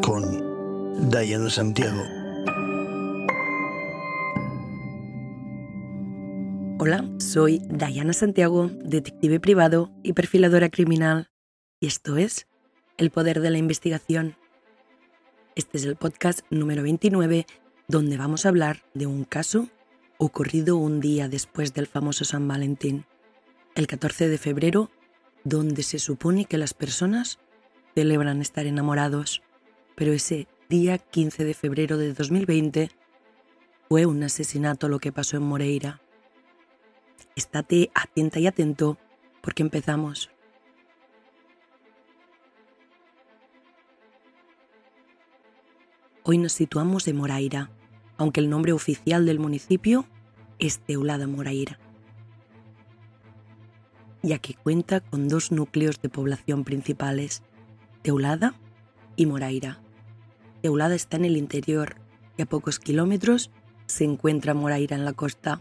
Con Diana Santiago. Hola, soy Diana Santiago, detective privado y perfiladora criminal, y esto es El Poder de la Investigación. Este es el podcast número 29, donde vamos a hablar de un caso ocurrido un día después del famoso San Valentín, el 14 de febrero, donde se supone que las personas celebran estar enamorados, pero ese día 15 de febrero de 2020 fue un asesinato lo que pasó en Moreira. Estate atenta y atento porque empezamos. Hoy nos situamos en Moraira, aunque el nombre oficial del municipio es Teulada Moraira, ya que cuenta con dos núcleos de población principales, Teulada y Moraira. Teulada está en el interior y a pocos kilómetros se encuentra Moraira en la costa.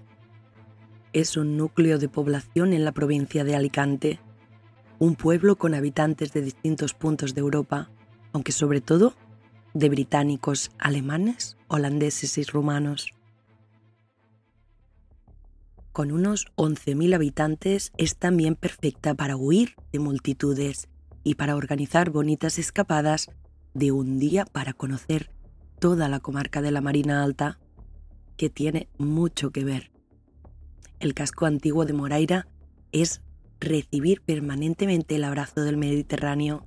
Es un núcleo de población en la provincia de Alicante, un pueblo con habitantes de distintos puntos de Europa, aunque sobre todo de británicos, alemanes, holandeses y rumanos. Con unos 11.000 habitantes es también perfecta para huir de multitudes y para organizar bonitas escapadas de un día para conocer toda la comarca de la Marina Alta, que tiene mucho que ver. El casco antiguo de Moraira es recibir permanentemente el abrazo del Mediterráneo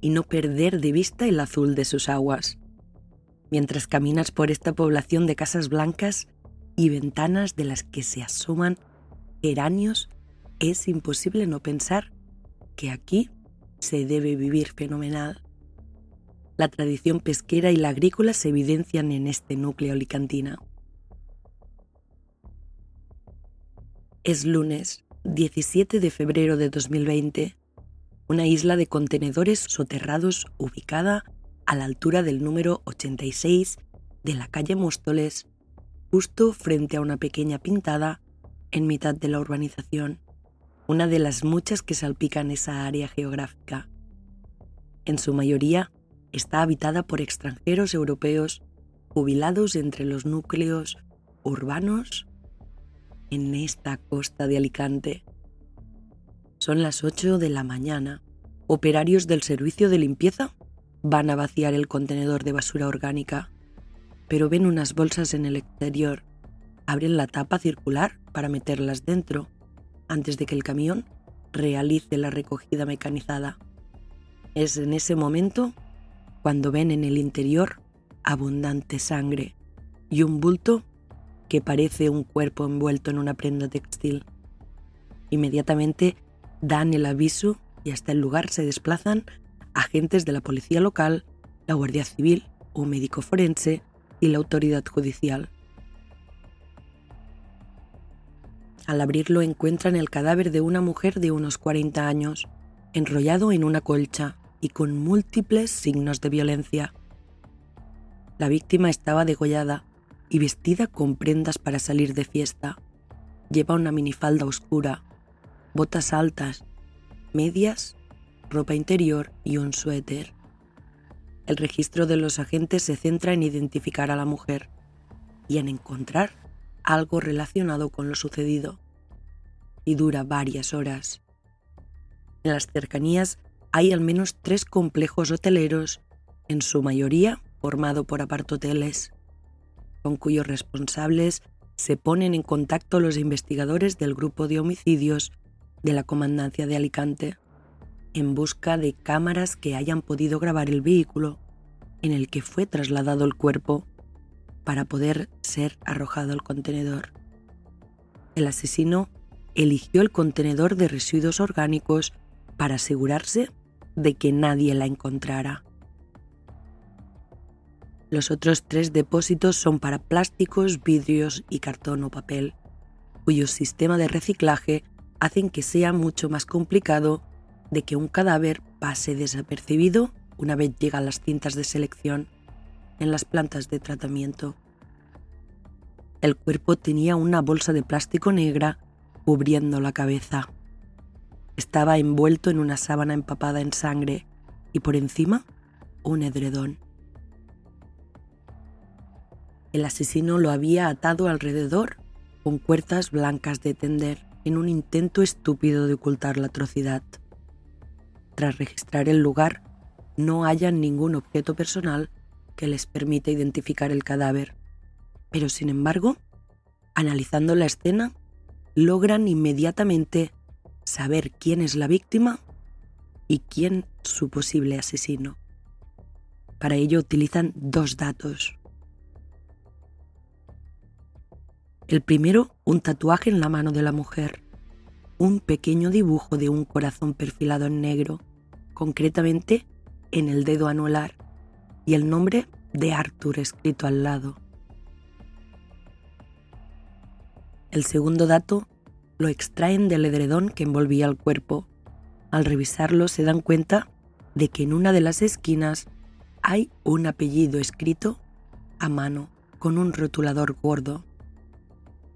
y no perder de vista el azul de sus aguas. Mientras caminas por esta población de casas blancas y ventanas de las que se asoman geranios, es imposible no pensar que aquí se debe vivir fenomenal. La tradición pesquera y la agrícola se evidencian en este núcleo alicantina. Es lunes 17 de febrero de 2020 una isla de contenedores soterrados ubicada a la altura del número 86 de la calle Móstoles, justo frente a una pequeña pintada en mitad de la urbanización, una de las muchas que salpican esa área geográfica. En su mayoría está habitada por extranjeros europeos jubilados entre los núcleos urbanos en esta costa de Alicante. Son las 8 de la mañana. Operarios del servicio de limpieza van a vaciar el contenedor de basura orgánica, pero ven unas bolsas en el exterior. Abren la tapa circular para meterlas dentro antes de que el camión realice la recogida mecanizada. Es en ese momento cuando ven en el interior abundante sangre y un bulto que parece un cuerpo envuelto en una prenda textil. Inmediatamente dan el aviso y hasta el lugar se desplazan agentes de la policía local, la Guardia Civil, un médico forense y la autoridad judicial. Al abrirlo encuentran el cadáver de una mujer de unos 40 años, enrollado en una colcha y con múltiples signos de violencia. La víctima estaba degollada y vestida con prendas para salir de fiesta. Lleva una minifalda oscura, botas altas, medias, ropa interior y un suéter. El registro de los agentes se centra en identificar a la mujer y en encontrar algo relacionado con lo sucedido. Y dura varias horas. En las cercanías hay al menos tres complejos hoteleros, en su mayoría formado por apartoteles, con cuyos responsables se ponen en contacto los investigadores del grupo de homicidios de la Comandancia de Alicante en busca de cámaras que hayan podido grabar el vehículo en el que fue trasladado el cuerpo para poder ser arrojado al contenedor. El asesino eligió el contenedor de residuos orgánicos para asegurarse de que nadie la encontrara. Los otros tres depósitos son para plásticos, vidrios y cartón o papel, cuyo sistema de reciclaje hacen que sea mucho más complicado de que un cadáver pase desapercibido una vez llegan las cintas de selección en las plantas de tratamiento. El cuerpo tenía una bolsa de plástico negra cubriendo la cabeza. estaba envuelto en una sábana empapada en sangre y por encima un edredón. El asesino lo había atado alrededor con cuerdas blancas de tender en un intento estúpido de ocultar la atrocidad. Tras registrar el lugar, no hayan ningún objeto personal que les permita identificar el cadáver, pero sin embargo, analizando la escena, logran inmediatamente saber quién es la víctima y quién su posible asesino. Para ello utilizan dos datos. El primero, un tatuaje en la mano de la mujer, un pequeño dibujo de un corazón perfilado en negro, concretamente en el dedo anular, y el nombre de Arthur escrito al lado. El segundo dato lo extraen del edredón que envolvía el cuerpo. Al revisarlo se dan cuenta de que en una de las esquinas hay un apellido escrito a mano con un rotulador gordo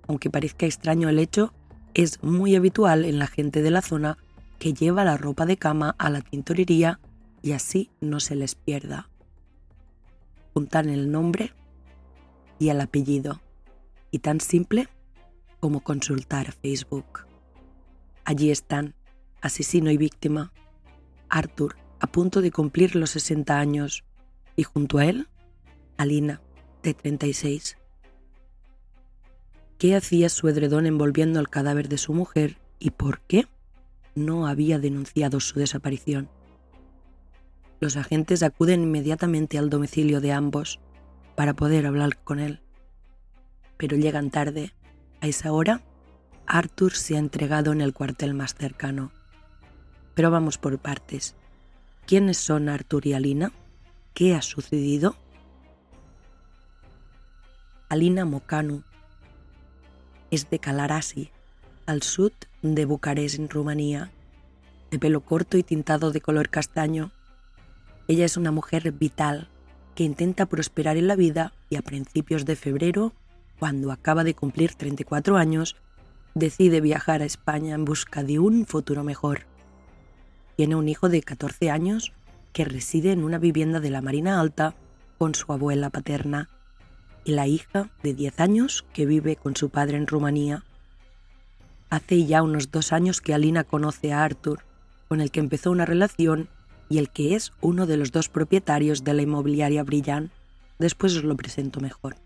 aunque parezca extraño el hecho, es muy habitual en la gente de la zona que lleva la ropa de cama a la tintorería y así no se les pierda. Juntan el nombre y el apellido, y tan simple como consultar Facebook. Allí están, asesino y víctima, Arthur, a punto de cumplir los 60 años, y junto a él, Alina, de 36 qué hacía su edredón envolviendo el cadáver de su mujer y por qué no había denunciado su desaparición. Los agentes acuden inmediatamente al domicilio de ambos para poder hablar con él. Pero llegan tarde. A esa hora, Arthur se ha entregado en el cuartel más cercano. Pero vamos por partes. ¿Quiénes son Arthur y Alina? ¿Qué ha sucedido? Alina Mocanu es de Calarasi, al sur de Bucarest, en Rumanía, de pelo corto y tintado de color castaño. Ella es una mujer vital que intenta prosperar en la vida y a principios de febrero, cuando acaba de cumplir 34 años, decide viajar a España en busca de un futuro mejor. Tiene un hijo de 14 años que reside en una vivienda de la Marina Alta con su abuela paterna y la hija de 10 años que vive con su padre en Rumanía. Hace ya unos dos años que Alina conoce a Arthur, con el que empezó una relación y el que es uno de los dos propietarios de la inmobiliaria Brillant. Después os lo presento mejor.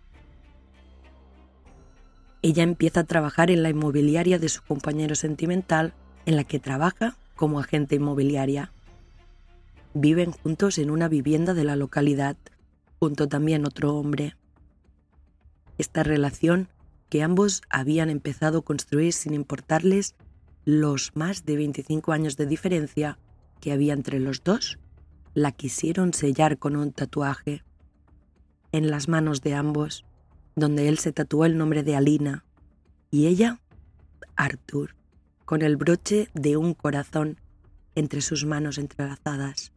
Ella empieza a trabajar en la inmobiliaria de su compañero sentimental, en la que trabaja como agente inmobiliaria. Viven juntos en una vivienda de la localidad, junto también otro hombre. Esta relación que ambos habían empezado a construir sin importarles los más de 25 años de diferencia que había entre los dos, la quisieron sellar con un tatuaje en las manos de ambos, donde él se tatuó el nombre de Alina y ella, Arthur, con el broche de un corazón entre sus manos entrelazadas.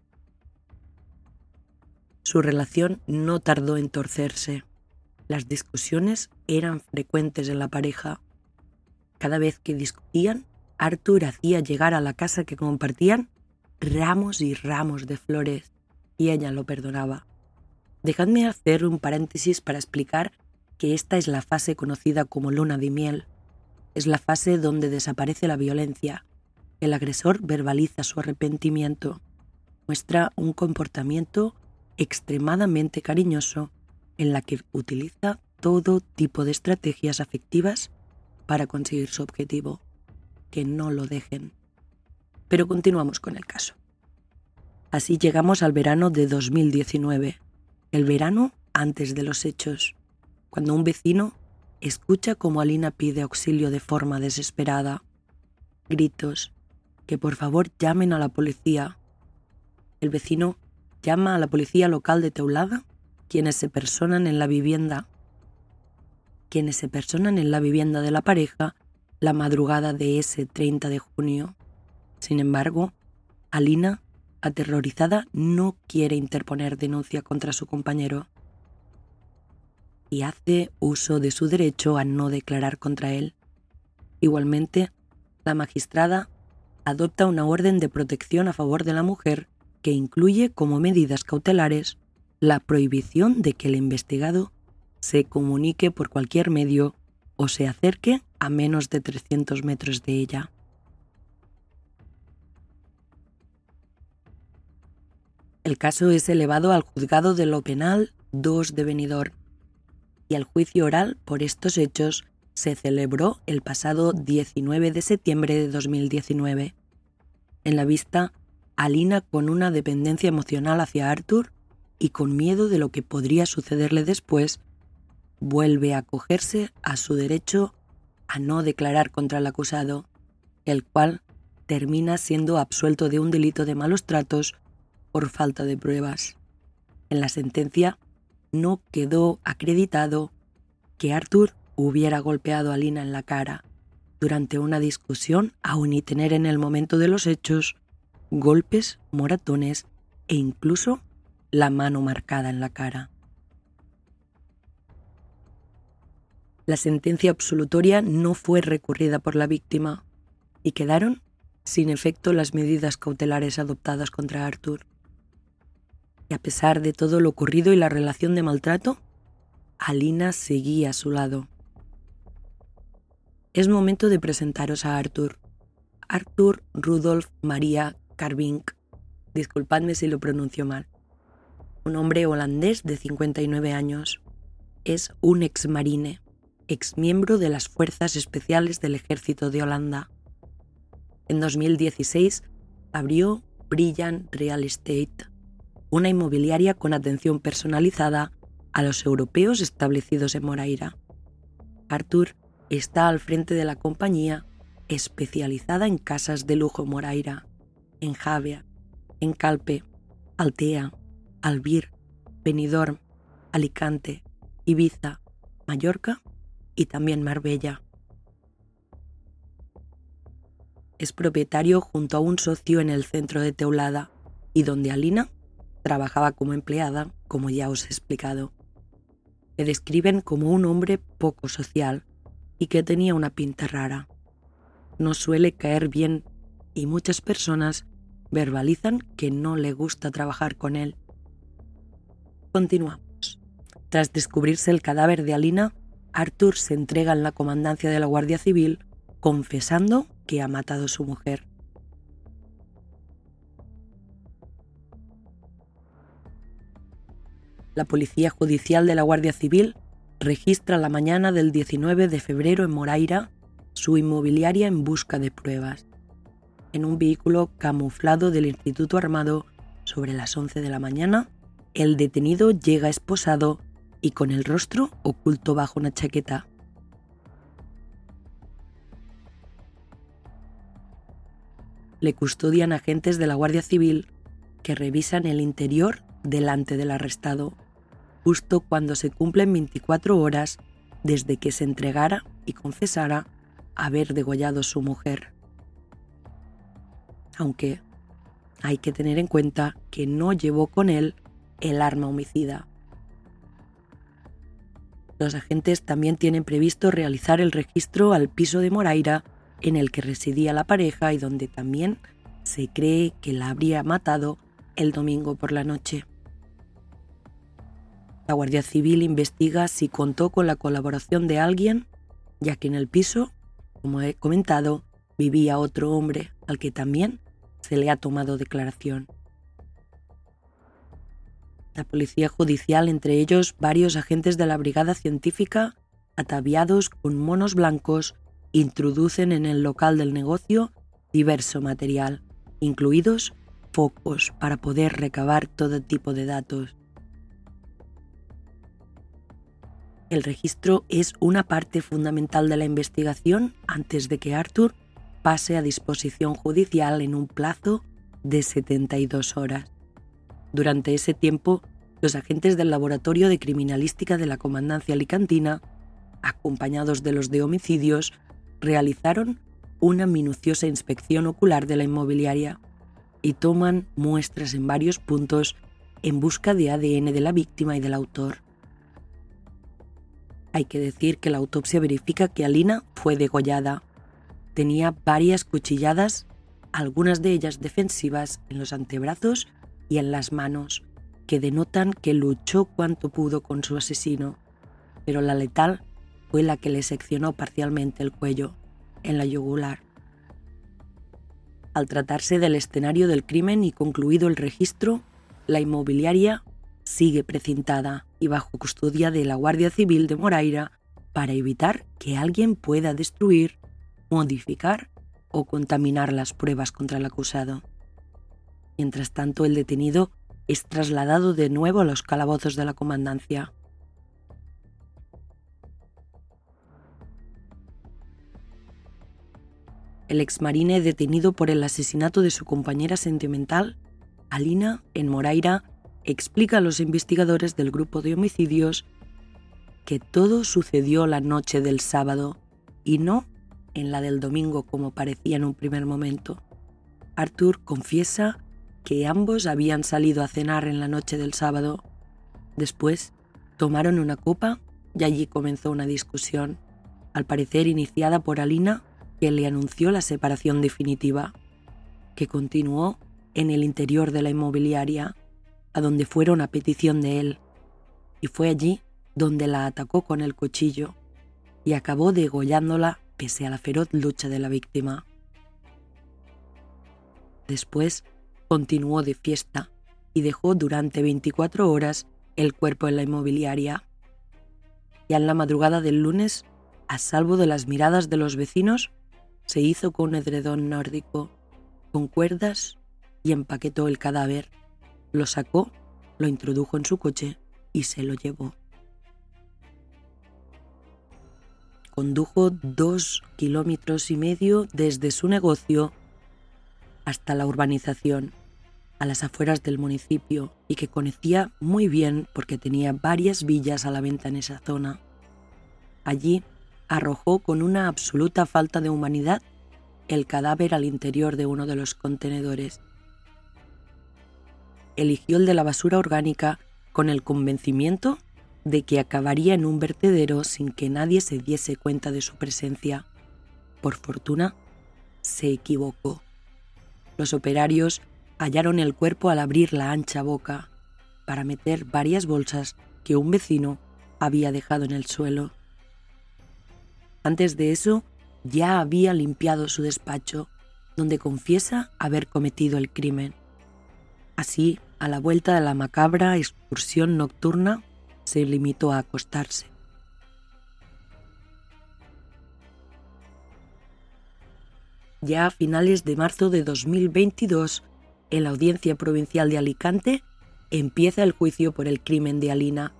Su relación no tardó en torcerse. Las discusiones eran frecuentes en la pareja. Cada vez que discutían, Arthur hacía llegar a la casa que compartían ramos y ramos de flores, y ella lo perdonaba. Dejadme hacer un paréntesis para explicar que esta es la fase conocida como luna de miel. Es la fase donde desaparece la violencia. El agresor verbaliza su arrepentimiento, muestra un comportamiento extremadamente cariñoso en la que utiliza todo tipo de estrategias afectivas para conseguir su objetivo. Que no lo dejen. Pero continuamos con el caso. Así llegamos al verano de 2019, el verano antes de los hechos, cuando un vecino escucha como Alina pide auxilio de forma desesperada. Gritos, que por favor llamen a la policía. El vecino llama a la policía local de Teulada quienes se personan en la vivienda, quienes se personan en la vivienda de la pareja la madrugada de ese 30 de junio. Sin embargo, Alina, aterrorizada, no quiere interponer denuncia contra su compañero y hace uso de su derecho a no declarar contra él. Igualmente, la magistrada adopta una orden de protección a favor de la mujer que incluye como medidas cautelares la prohibición de que el investigado se comunique por cualquier medio o se acerque a menos de 300 metros de ella. El caso es elevado al juzgado de lo penal 2 de Benidorm y el juicio oral por estos hechos se celebró el pasado 19 de septiembre de 2019. En la vista, Alina con una dependencia emocional hacia Arthur y con miedo de lo que podría sucederle después, vuelve a acogerse a su derecho a no declarar contra el acusado, el cual termina siendo absuelto de un delito de malos tratos por falta de pruebas. En la sentencia no quedó acreditado que Arthur hubiera golpeado a Lina en la cara durante una discusión, aun y tener en el momento de los hechos golpes, moratones e incluso la mano marcada en la cara. La sentencia absolutoria no fue recurrida por la víctima y quedaron sin efecto las medidas cautelares adoptadas contra Arthur. Y a pesar de todo lo ocurrido y la relación de maltrato, Alina seguía a su lado. Es momento de presentaros a Arthur. Arthur Rudolf Maria Carvink. Disculpadme si lo pronuncio mal. Un hombre holandés de 59 años. Es un ex marine exmiembro de las Fuerzas Especiales del Ejército de Holanda. En 2016 abrió Brilliant Real Estate, una inmobiliaria con atención personalizada a los europeos establecidos en Moraira. Arthur está al frente de la compañía especializada en casas de lujo Moraira, en Javea, en Calpe, Altea, Albir, Benidorm, Alicante, Ibiza, Mallorca y también Marbella. Es propietario junto a un socio en el centro de Teulada y donde Alina trabajaba como empleada, como ya os he explicado. Le describen como un hombre poco social y que tenía una pinta rara. No suele caer bien y muchas personas verbalizan que no le gusta trabajar con él. Continuamos. Tras descubrirse el cadáver de Alina, Arthur se entrega en la comandancia de la Guardia Civil confesando que ha matado a su mujer. La Policía Judicial de la Guardia Civil registra la mañana del 19 de febrero en Moraira su inmobiliaria en busca de pruebas. En un vehículo camuflado del Instituto Armado, sobre las 11 de la mañana, el detenido llega esposado y con el rostro oculto bajo una chaqueta. Le custodian agentes de la Guardia Civil que revisan el interior delante del arrestado, justo cuando se cumplen 24 horas desde que se entregara y confesara haber degollado su mujer. Aunque hay que tener en cuenta que no llevó con él el arma homicida. Los agentes también tienen previsto realizar el registro al piso de Moraira en el que residía la pareja y donde también se cree que la habría matado el domingo por la noche. La Guardia Civil investiga si contó con la colaboración de alguien, ya que en el piso, como he comentado, vivía otro hombre al que también se le ha tomado declaración la policía judicial, entre ellos varios agentes de la brigada científica, ataviados con monos blancos, introducen en el local del negocio diverso material, incluidos focos para poder recabar todo tipo de datos. El registro es una parte fundamental de la investigación antes de que Arthur pase a disposición judicial en un plazo de 72 horas. Durante ese tiempo, los agentes del Laboratorio de Criminalística de la Comandancia Alicantina, acompañados de los de homicidios, realizaron una minuciosa inspección ocular de la inmobiliaria y toman muestras en varios puntos en busca de ADN de la víctima y del autor. Hay que decir que la autopsia verifica que Alina fue degollada. Tenía varias cuchilladas algunas de ellas defensivas en los antebrazos y en las manos, que denotan que luchó cuanto pudo con su asesino, pero la letal fue la que le seccionó parcialmente el cuello, en la yugular. Al tratarse del escenario del crimen y concluido el registro, la inmobiliaria sigue precintada y bajo custodia de la Guardia Civil de Moraira para evitar que alguien pueda destruir, modificar o contaminar las pruebas contra el acusado. Mientras tanto, el detenido es trasladado de nuevo a los calabozos de la comandancia. El exmarine detenido por el asesinato de su compañera sentimental, Alina, en Moraira, explica a los investigadores del grupo de homicidios que todo sucedió la noche del sábado y no en la del domingo como parecía en un primer momento. Arthur confiesa que ambos habían salido a cenar en la noche del sábado. Después tomaron una copa y allí comenzó una discusión, al parecer iniciada por Alina, que le anunció la separación definitiva, que continuó en el interior de la inmobiliaria, a donde fueron a petición de él, y fue allí donde la atacó con el cuchillo y acabó degollándola pese a la feroz lucha de la víctima. Después continuó de fiesta y dejó durante 24 horas el cuerpo en la inmobiliaria. Ya en la madrugada del lunes, a salvo de las miradas de los vecinos, se hizo con un edredón nórdico, con cuerdas y empaquetó el cadáver. Lo sacó, lo introdujo en su coche y se lo llevó. Condujo dos kilómetros y medio desde su negocio hasta la urbanización, a las afueras del municipio y que conocía muy bien porque tenía varias villas a la venta en esa zona. Allí arrojó con una absoluta falta de humanidad el cadáver al interior de uno de los contenedores eligió el de la basura orgánica con el convencimiento de que acabaría en un vertedero sin que nadie se diese cuenta de su presencia. Por fortuna, se equivocó. Los operarios hallaron el cuerpo al abrir la ancha boca para meter varias bolsas que un vecino había dejado en el suelo. Antes de eso, ya había limpiado su despacho, donde confiesa haber cometido el crimen. Así, a la vuelta de la macabra excursión nocturna, se limitó a acostarse. Ya a finales de marzo de 2022, en la Audiencia Provincial de Alicante, empieza el juicio por el crimen de Alina,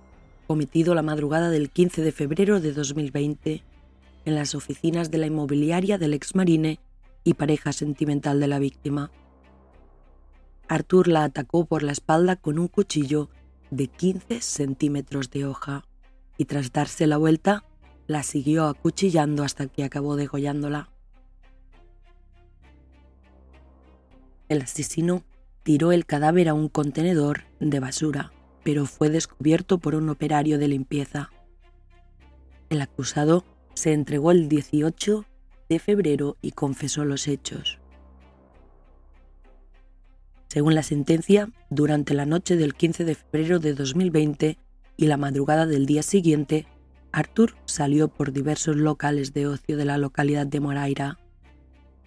cometido la madrugada del 15 de febrero de 2020 en las oficinas de la inmobiliaria del exmarine y pareja sentimental de la víctima. Arthur la atacó por la espalda con un cuchillo de 15 centímetros de hoja y tras darse la vuelta la siguió acuchillando hasta que acabó degollándola. El asesino tiró el cadáver a un contenedor de basura, pero fue descubierto por un operario de limpieza. El acusado se entregó el 18 de febrero y confesó los hechos. Según la sentencia, durante la noche del 15 de febrero de 2020 y la madrugada del día siguiente, Arthur salió por diversos locales de ocio de la localidad de Moraira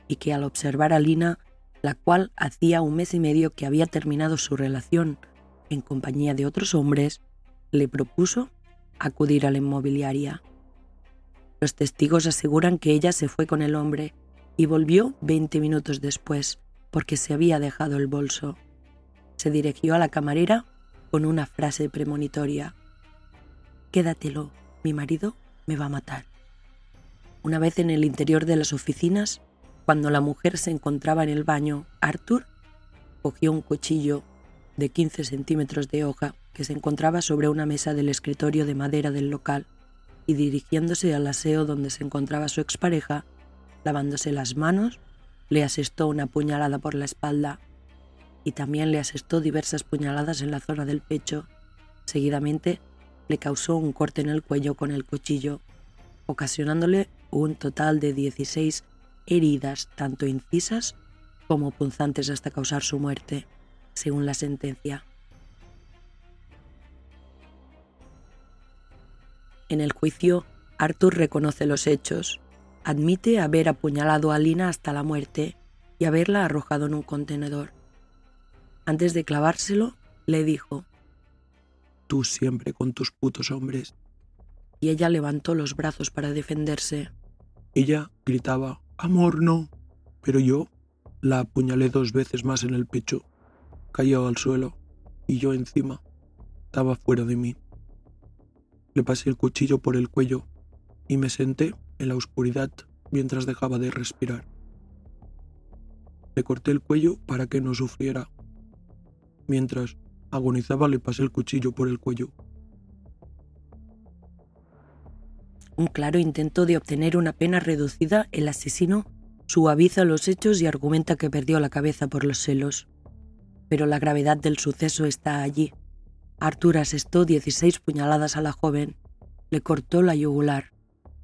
y que al observar a Lina, la cual hacía un mes y medio que había terminado su relación en compañía de otros hombres, le propuso acudir a la inmobiliaria. Los testigos aseguran que ella se fue con el hombre y volvió 20 minutos después, porque se había dejado el bolso. Se dirigió a la camarera con una frase premonitoria. Quédatelo, mi marido me va a matar. Una vez en el interior de las oficinas, cuando la mujer se encontraba en el baño, Arthur cogió un cuchillo de 15 centímetros de hoja que se encontraba sobre una mesa del escritorio de madera del local y dirigiéndose al aseo donde se encontraba su expareja, lavándose las manos, le asestó una puñalada por la espalda y también le asestó diversas puñaladas en la zona del pecho. Seguidamente le causó un corte en el cuello con el cuchillo, ocasionándole un total de 16 heridas tanto incisas como punzantes hasta causar su muerte, según la sentencia. En el juicio, Arthur reconoce los hechos, admite haber apuñalado a Lina hasta la muerte y haberla arrojado en un contenedor. Antes de clavárselo, le dijo, Tú siempre con tus putos hombres. Y ella levantó los brazos para defenderse. Ella gritaba, Amor, no. Pero yo la apuñalé dos veces más en el pecho. Cayó al suelo y yo encima. Estaba fuera de mí. Le pasé el cuchillo por el cuello y me senté en la oscuridad mientras dejaba de respirar. Le corté el cuello para que no sufriera. Mientras agonizaba le pasé el cuchillo por el cuello. Un claro intento de obtener una pena reducida, el asesino suaviza los hechos y argumenta que perdió la cabeza por los celos. Pero la gravedad del suceso está allí. Arthur asestó 16 puñaladas a la joven, le cortó la yugular,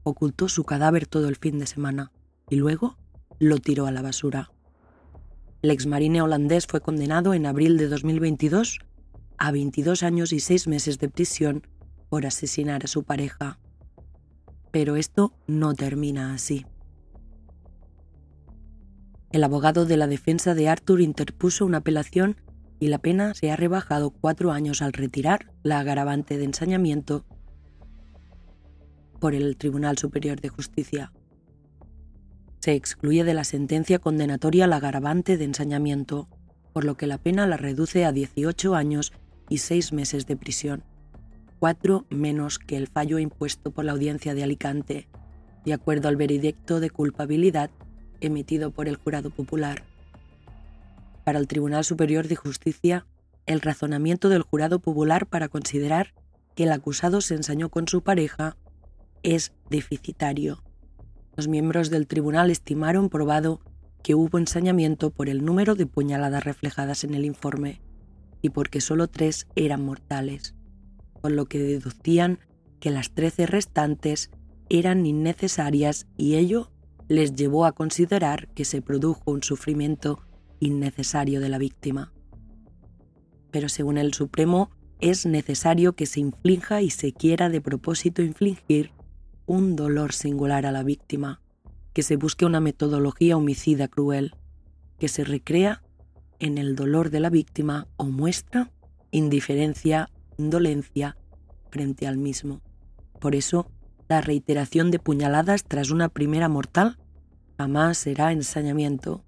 ocultó su cadáver todo el fin de semana y luego lo tiró a la basura. El exmarine holandés fue condenado en abril de 2022 a 22 años y 6 meses de prisión por asesinar a su pareja. Pero esto no termina así. El abogado de la defensa de Arthur interpuso una apelación y la pena se ha rebajado cuatro años al retirar la agravante de ensañamiento por el Tribunal Superior de Justicia. Se excluye de la sentencia condenatoria la agravante de ensañamiento, por lo que la pena la reduce a 18 años y 6 meses de prisión, cuatro menos que el fallo impuesto por la Audiencia de Alicante, de acuerdo al veredicto de culpabilidad emitido por el jurado popular. Para el Tribunal Superior de Justicia, el razonamiento del jurado popular para considerar que el acusado se ensañó con su pareja es deficitario. Los miembros del tribunal estimaron probado que hubo ensañamiento por el número de puñaladas reflejadas en el informe y porque solo tres eran mortales, con lo que deducían que las trece restantes eran innecesarias y ello les llevó a considerar que se produjo un sufrimiento innecesario de la víctima. Pero según el Supremo, es necesario que se inflinja y se quiera de propósito infligir un dolor singular a la víctima, que se busque una metodología homicida cruel, que se recrea en el dolor de la víctima o muestra indiferencia, indolencia frente al mismo. Por eso, la reiteración de puñaladas tras una primera mortal jamás será ensañamiento,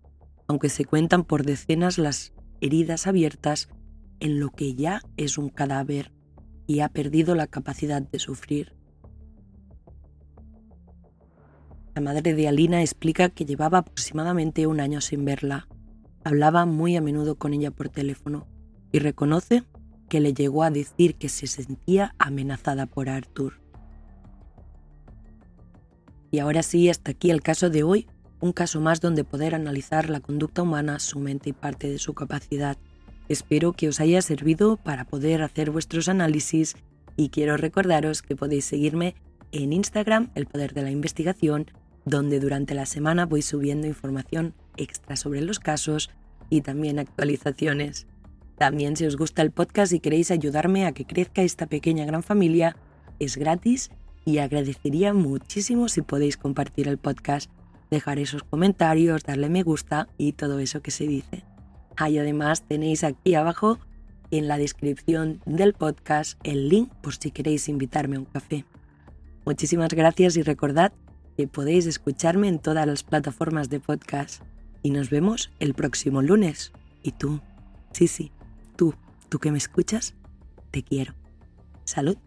aunque se cuentan por decenas las heridas abiertas en lo que ya es un cadáver y ha perdido la capacidad de sufrir. La madre de Alina explica que llevaba aproximadamente un año sin verla. Hablaba muy a menudo con ella por teléfono y reconoce que le llegó a decir que se sentía amenazada por Arthur. Y ahora sí, hasta aquí el caso de hoy, un caso más donde poder analizar la conducta humana, su mente y parte de su capacidad. Espero que os haya servido para poder hacer vuestros análisis y quiero recordaros que podéis seguirme en Instagram, El Poder de la Investigación, donde durante la semana voy subiendo información extra sobre los casos y también actualizaciones. También si os gusta el podcast y queréis ayudarme a que crezca esta pequeña gran familia, es gratis y agradecería muchísimo si podéis compartir el podcast, dejar esos comentarios, darle me gusta y todo eso que se dice. Ahí además tenéis aquí abajo en la descripción del podcast el link por si queréis invitarme a un café. Muchísimas gracias y recordad podéis escucharme en todas las plataformas de podcast y nos vemos el próximo lunes. Y tú, sí, sí, tú, tú que me escuchas, te quiero. Salud.